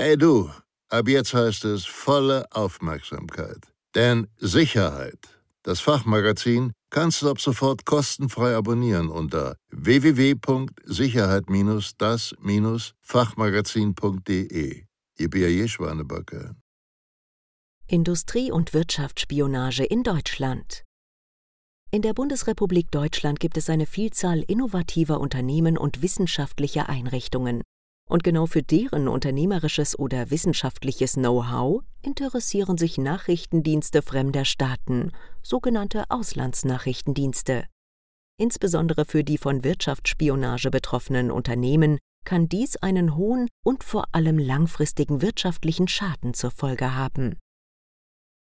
Hey du, ab jetzt heißt es volle Aufmerksamkeit. Denn Sicherheit, das Fachmagazin, kannst du ab sofort kostenfrei abonnieren unter www.sicherheit-das-fachmagazin.de. Ihr B.A.J. Schwanebacke. Industrie- und Wirtschaftsspionage in Deutschland. In der Bundesrepublik Deutschland gibt es eine Vielzahl innovativer Unternehmen und wissenschaftlicher Einrichtungen. Und genau für deren unternehmerisches oder wissenschaftliches Know-how interessieren sich Nachrichtendienste fremder Staaten, sogenannte Auslandsnachrichtendienste. Insbesondere für die von Wirtschaftsspionage betroffenen Unternehmen kann dies einen hohen und vor allem langfristigen wirtschaftlichen Schaden zur Folge haben.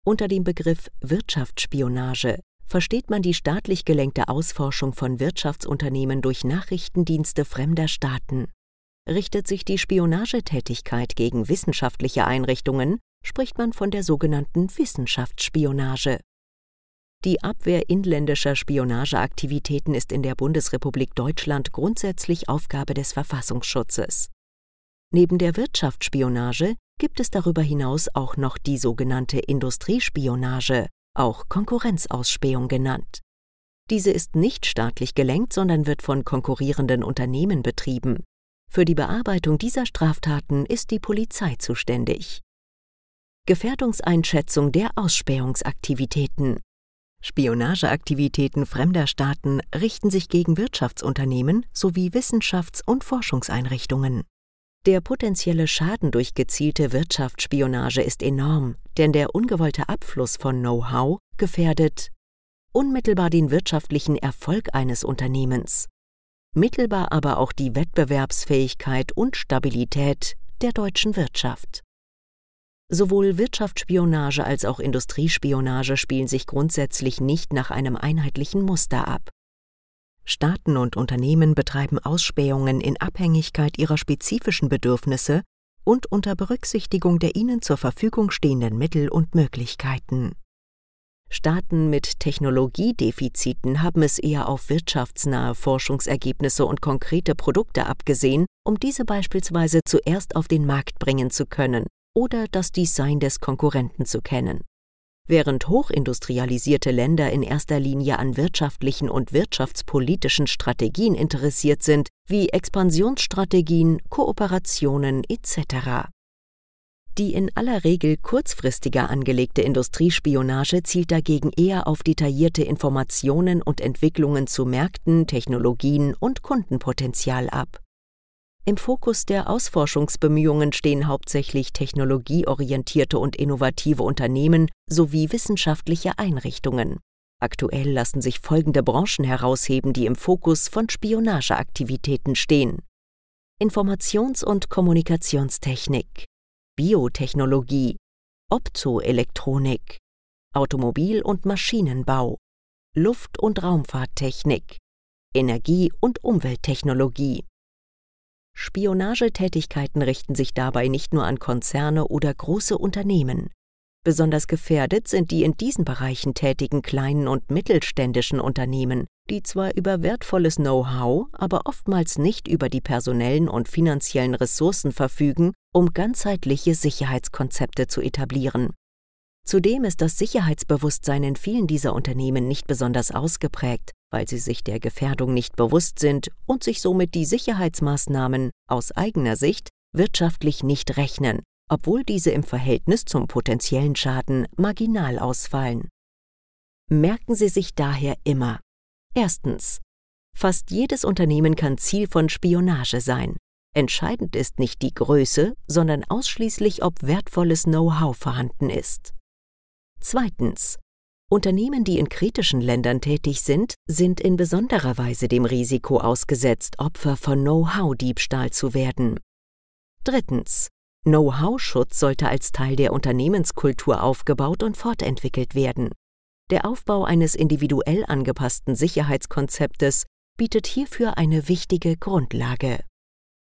Unter dem Begriff Wirtschaftsspionage versteht man die staatlich gelenkte Ausforschung von Wirtschaftsunternehmen durch Nachrichtendienste fremder Staaten. Richtet sich die Spionagetätigkeit gegen wissenschaftliche Einrichtungen, spricht man von der sogenannten Wissenschaftsspionage. Die Abwehr inländischer Spionageaktivitäten ist in der Bundesrepublik Deutschland grundsätzlich Aufgabe des Verfassungsschutzes. Neben der Wirtschaftsspionage gibt es darüber hinaus auch noch die sogenannte Industriespionage, auch Konkurrenzausspähung genannt. Diese ist nicht staatlich gelenkt, sondern wird von konkurrierenden Unternehmen betrieben. Für die Bearbeitung dieser Straftaten ist die Polizei zuständig. Gefährdungseinschätzung der Ausspähungsaktivitäten Spionageaktivitäten fremder Staaten richten sich gegen Wirtschaftsunternehmen sowie Wissenschafts- und Forschungseinrichtungen. Der potenzielle Schaden durch gezielte Wirtschaftsspionage ist enorm, denn der ungewollte Abfluss von Know-how gefährdet unmittelbar den wirtschaftlichen Erfolg eines Unternehmens, mittelbar aber auch die Wettbewerbsfähigkeit und Stabilität der deutschen Wirtschaft. Sowohl Wirtschaftsspionage als auch Industriespionage spielen sich grundsätzlich nicht nach einem einheitlichen Muster ab. Staaten und Unternehmen betreiben Ausspähungen in Abhängigkeit ihrer spezifischen Bedürfnisse und unter Berücksichtigung der ihnen zur Verfügung stehenden Mittel und Möglichkeiten. Staaten mit Technologiedefiziten haben es eher auf wirtschaftsnahe Forschungsergebnisse und konkrete Produkte abgesehen, um diese beispielsweise zuerst auf den Markt bringen zu können oder das Design des Konkurrenten zu kennen. Während hochindustrialisierte Länder in erster Linie an wirtschaftlichen und wirtschaftspolitischen Strategien interessiert sind, wie Expansionsstrategien, Kooperationen etc. Die in aller Regel kurzfristiger angelegte Industriespionage zielt dagegen eher auf detaillierte Informationen und Entwicklungen zu Märkten, Technologien und Kundenpotenzial ab. Im Fokus der Ausforschungsbemühungen stehen hauptsächlich technologieorientierte und innovative Unternehmen sowie wissenschaftliche Einrichtungen. Aktuell lassen sich folgende Branchen herausheben, die im Fokus von Spionageaktivitäten stehen. Informations- und Kommunikationstechnik, Biotechnologie, Optoelektronik, Automobil- und Maschinenbau, Luft- und Raumfahrttechnik, Energie- und Umwelttechnologie. Spionagetätigkeiten richten sich dabei nicht nur an Konzerne oder große Unternehmen. Besonders gefährdet sind die in diesen Bereichen tätigen kleinen und mittelständischen Unternehmen, die zwar über wertvolles Know-how, aber oftmals nicht über die personellen und finanziellen Ressourcen verfügen, um ganzheitliche Sicherheitskonzepte zu etablieren. Zudem ist das Sicherheitsbewusstsein in vielen dieser Unternehmen nicht besonders ausgeprägt, weil sie sich der Gefährdung nicht bewusst sind und sich somit die Sicherheitsmaßnahmen aus eigener Sicht wirtschaftlich nicht rechnen, obwohl diese im Verhältnis zum potenziellen Schaden marginal ausfallen. Merken Sie sich daher immer. Erstens. Fast jedes Unternehmen kann Ziel von Spionage sein. Entscheidend ist nicht die Größe, sondern ausschließlich, ob wertvolles Know-how vorhanden ist. Zweitens. Unternehmen, die in kritischen Ländern tätig sind, sind in besonderer Weise dem Risiko ausgesetzt, Opfer von Know-how-Diebstahl zu werden. Drittens. Know-how-Schutz sollte als Teil der Unternehmenskultur aufgebaut und fortentwickelt werden. Der Aufbau eines individuell angepassten Sicherheitskonzeptes bietet hierfür eine wichtige Grundlage.